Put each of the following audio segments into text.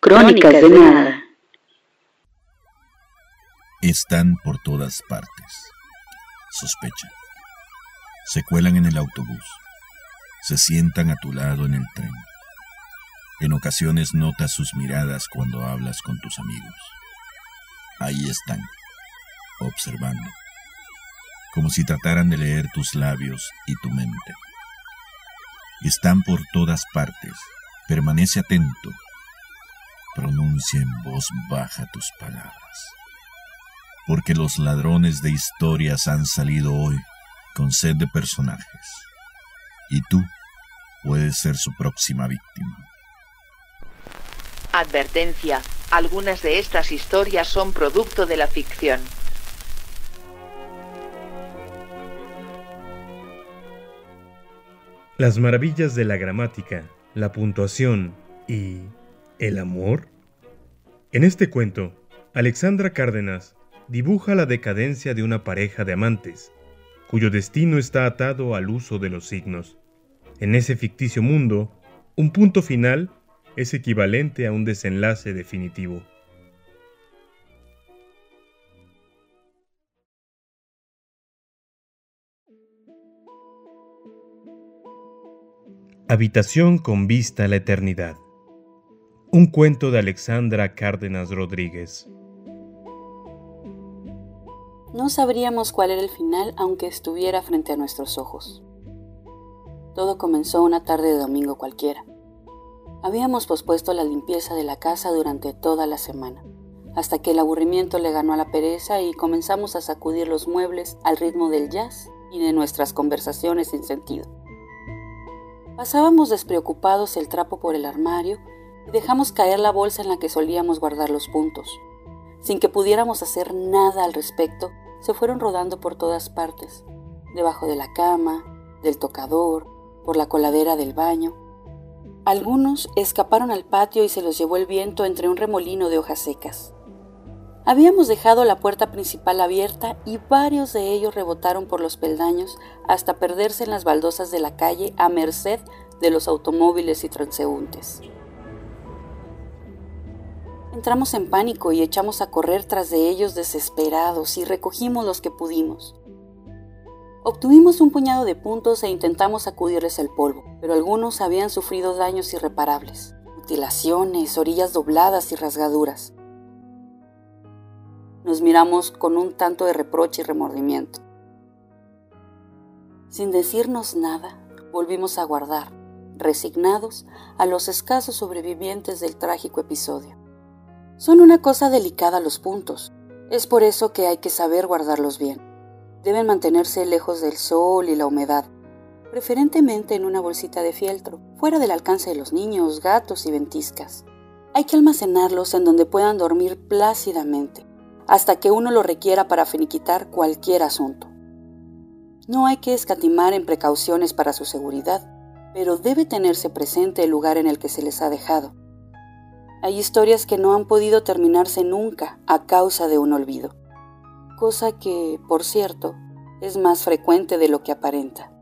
Crónicas de nada. Están por todas partes. Sospecha. Se cuelan en el autobús. Se sientan a tu lado en el tren. En ocasiones notas sus miradas cuando hablas con tus amigos. Ahí están, observando, como si trataran de leer tus labios y tu mente. Están por todas partes. Permanece atento. Pronuncia en voz baja tus palabras. Porque los ladrones de historias han salido hoy con sed de personajes. Y tú puedes ser su próxima víctima. Advertencia. Algunas de estas historias son producto de la ficción. Las maravillas de la gramática, la puntuación y el amor. En este cuento, Alexandra Cárdenas dibuja la decadencia de una pareja de amantes, cuyo destino está atado al uso de los signos. En ese ficticio mundo, un punto final es equivalente a un desenlace definitivo. Habitación con vista a la eternidad. Un cuento de Alexandra Cárdenas Rodríguez. No sabríamos cuál era el final aunque estuviera frente a nuestros ojos. Todo comenzó una tarde de domingo cualquiera. Habíamos pospuesto la limpieza de la casa durante toda la semana, hasta que el aburrimiento le ganó a la pereza y comenzamos a sacudir los muebles al ritmo del jazz y de nuestras conversaciones sin sentido. Pasábamos despreocupados el trapo por el armario y dejamos caer la bolsa en la que solíamos guardar los puntos. Sin que pudiéramos hacer nada al respecto, se fueron rodando por todas partes, debajo de la cama, del tocador, por la coladera del baño, algunos escaparon al patio y se los llevó el viento entre un remolino de hojas secas. Habíamos dejado la puerta principal abierta y varios de ellos rebotaron por los peldaños hasta perderse en las baldosas de la calle a merced de los automóviles y transeúntes. Entramos en pánico y echamos a correr tras de ellos desesperados y recogimos los que pudimos. Obtuvimos un puñado de puntos e intentamos sacudirles el polvo, pero algunos habían sufrido daños irreparables, mutilaciones, orillas dobladas y rasgaduras. Nos miramos con un tanto de reproche y remordimiento. Sin decirnos nada, volvimos a guardar, resignados, a los escasos sobrevivientes del trágico episodio. Son una cosa delicada los puntos, es por eso que hay que saber guardarlos bien. Deben mantenerse lejos del sol y la humedad, preferentemente en una bolsita de fieltro, fuera del alcance de los niños, gatos y ventiscas. Hay que almacenarlos en donde puedan dormir plácidamente, hasta que uno lo requiera para finiquitar cualquier asunto. No hay que escatimar en precauciones para su seguridad, pero debe tenerse presente el lugar en el que se les ha dejado. Hay historias que no han podido terminarse nunca a causa de un olvido cosa que, por cierto, es más frecuente de lo que aparenta.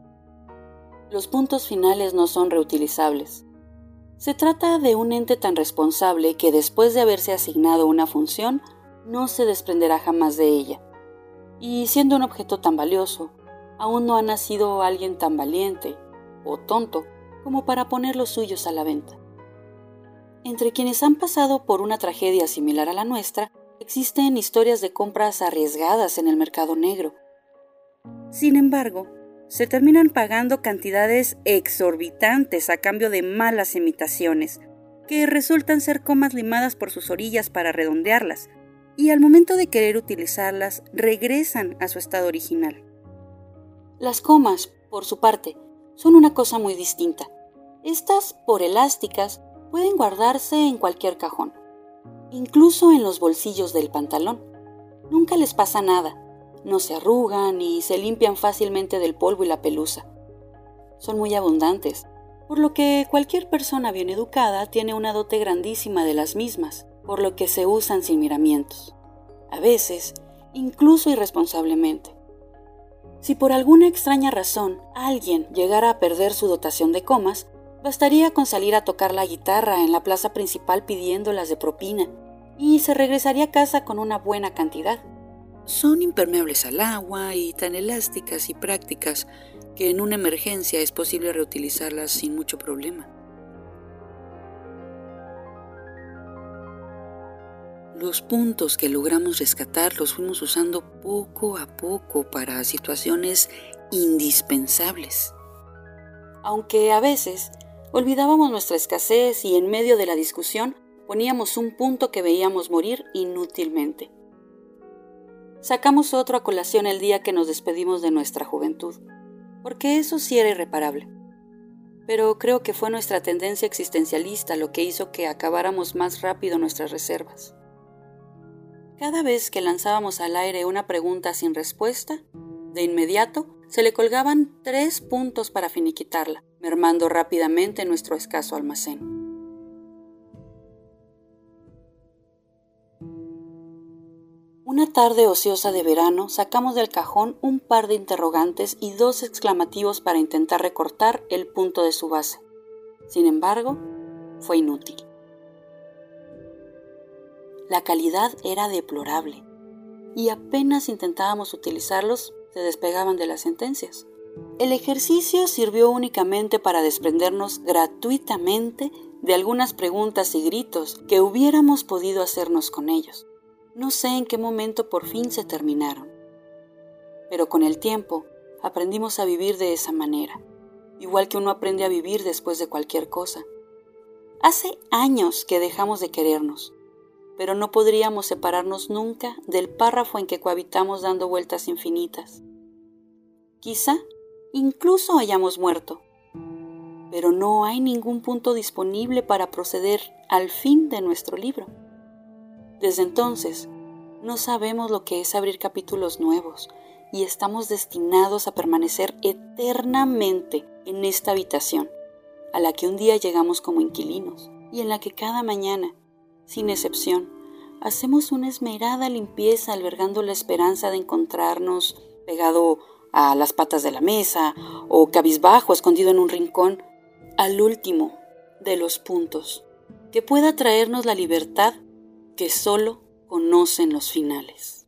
Los puntos finales no son reutilizables. Se trata de un ente tan responsable que después de haberse asignado una función, no se desprenderá jamás de ella. Y siendo un objeto tan valioso, aún no ha nacido alguien tan valiente o tonto como para poner los suyos a la venta. Entre quienes han pasado por una tragedia similar a la nuestra, Existen historias de compras arriesgadas en el mercado negro. Sin embargo, se terminan pagando cantidades exorbitantes a cambio de malas imitaciones, que resultan ser comas limadas por sus orillas para redondearlas, y al momento de querer utilizarlas regresan a su estado original. Las comas, por su parte, son una cosa muy distinta. Estas, por elásticas, pueden guardarse en cualquier cajón incluso en los bolsillos del pantalón. Nunca les pasa nada, no se arrugan y se limpian fácilmente del polvo y la pelusa. Son muy abundantes, por lo que cualquier persona bien educada tiene una dote grandísima de las mismas, por lo que se usan sin miramientos. A veces, incluso irresponsablemente. Si por alguna extraña razón alguien llegara a perder su dotación de comas, bastaría con salir a tocar la guitarra en la plaza principal pidiéndolas de propina, y se regresaría a casa con una buena cantidad. Son impermeables al agua y tan elásticas y prácticas que en una emergencia es posible reutilizarlas sin mucho problema. Los puntos que logramos rescatar los fuimos usando poco a poco para situaciones indispensables. Aunque a veces olvidábamos nuestra escasez y en medio de la discusión poníamos un punto que veíamos morir inútilmente. Sacamos otro a colación el día que nos despedimos de nuestra juventud, porque eso sí era irreparable. Pero creo que fue nuestra tendencia existencialista lo que hizo que acabáramos más rápido nuestras reservas. Cada vez que lanzábamos al aire una pregunta sin respuesta, de inmediato se le colgaban tres puntos para finiquitarla, mermando rápidamente nuestro escaso almacén. Una tarde ociosa de verano sacamos del cajón un par de interrogantes y dos exclamativos para intentar recortar el punto de su base. Sin embargo, fue inútil. La calidad era deplorable y apenas intentábamos utilizarlos se despegaban de las sentencias. El ejercicio sirvió únicamente para desprendernos gratuitamente de algunas preguntas y gritos que hubiéramos podido hacernos con ellos. No sé en qué momento por fin se terminaron, pero con el tiempo aprendimos a vivir de esa manera, igual que uno aprende a vivir después de cualquier cosa. Hace años que dejamos de querernos, pero no podríamos separarnos nunca del párrafo en que cohabitamos dando vueltas infinitas. Quizá incluso hayamos muerto, pero no hay ningún punto disponible para proceder al fin de nuestro libro. Desde entonces, no sabemos lo que es abrir capítulos nuevos y estamos destinados a permanecer eternamente en esta habitación, a la que un día llegamos como inquilinos y en la que cada mañana sin excepción, hacemos una esmerada limpieza albergando la esperanza de encontrarnos pegado a las patas de la mesa o cabizbajo escondido en un rincón, al último de los puntos, que pueda traernos la libertad que solo conocen los finales.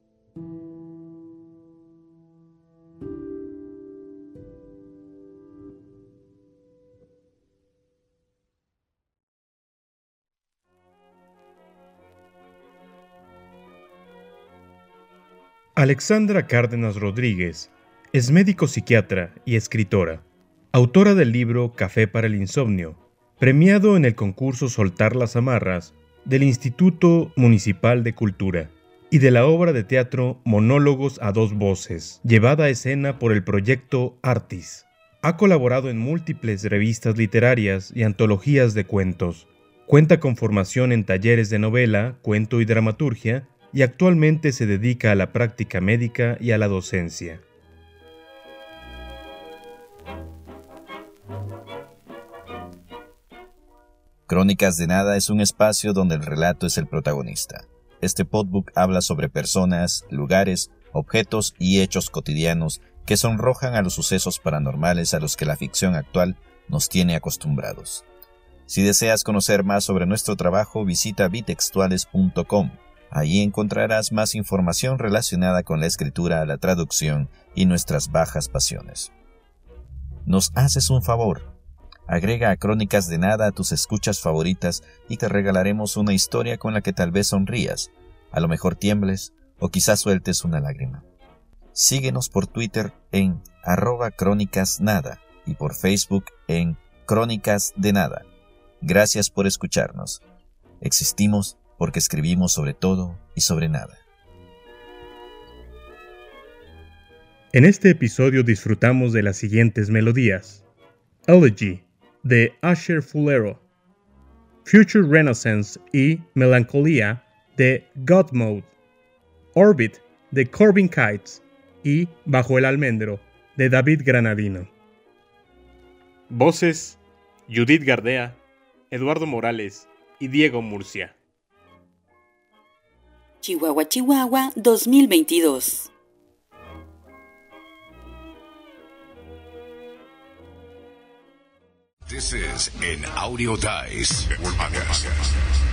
Alexandra Cárdenas Rodríguez es médico psiquiatra y escritora, autora del libro Café para el Insomnio, premiado en el concurso Soltar las Amarras del Instituto Municipal de Cultura, y de la obra de teatro Monólogos a dos voces, llevada a escena por el proyecto Artis. Ha colaborado en múltiples revistas literarias y antologías de cuentos. Cuenta con formación en talleres de novela, cuento y dramaturgia, y actualmente se dedica a la práctica médica y a la docencia. Crónicas de Nada es un espacio donde el relato es el protagonista. Este podbook habla sobre personas, lugares, objetos y hechos cotidianos que sonrojan a los sucesos paranormales a los que la ficción actual nos tiene acostumbrados. Si deseas conocer más sobre nuestro trabajo, visita bitextuales.com Allí encontrarás más información relacionada con la escritura, la traducción y nuestras bajas pasiones. Nos haces un favor. Agrega a Crónicas de Nada a tus escuchas favoritas y te regalaremos una historia con la que tal vez sonrías, a lo mejor tiembles o quizás sueltes una lágrima. Síguenos por Twitter en arroba crónicas nada y por Facebook en Crónicas de Nada. Gracias por escucharnos. Existimos porque escribimos sobre todo y sobre nada. En este episodio disfrutamos de las siguientes melodías. Elegy de Asher Fulero, Future Renaissance y Melancolía de God Mode, Orbit de Corbin Kites y Bajo el Almendro de David Granadino. Voces: Judith Gardea, Eduardo Morales y Diego Murcia. Chihuahua, Chihuahua 2022. This is an Audio Dice podcast.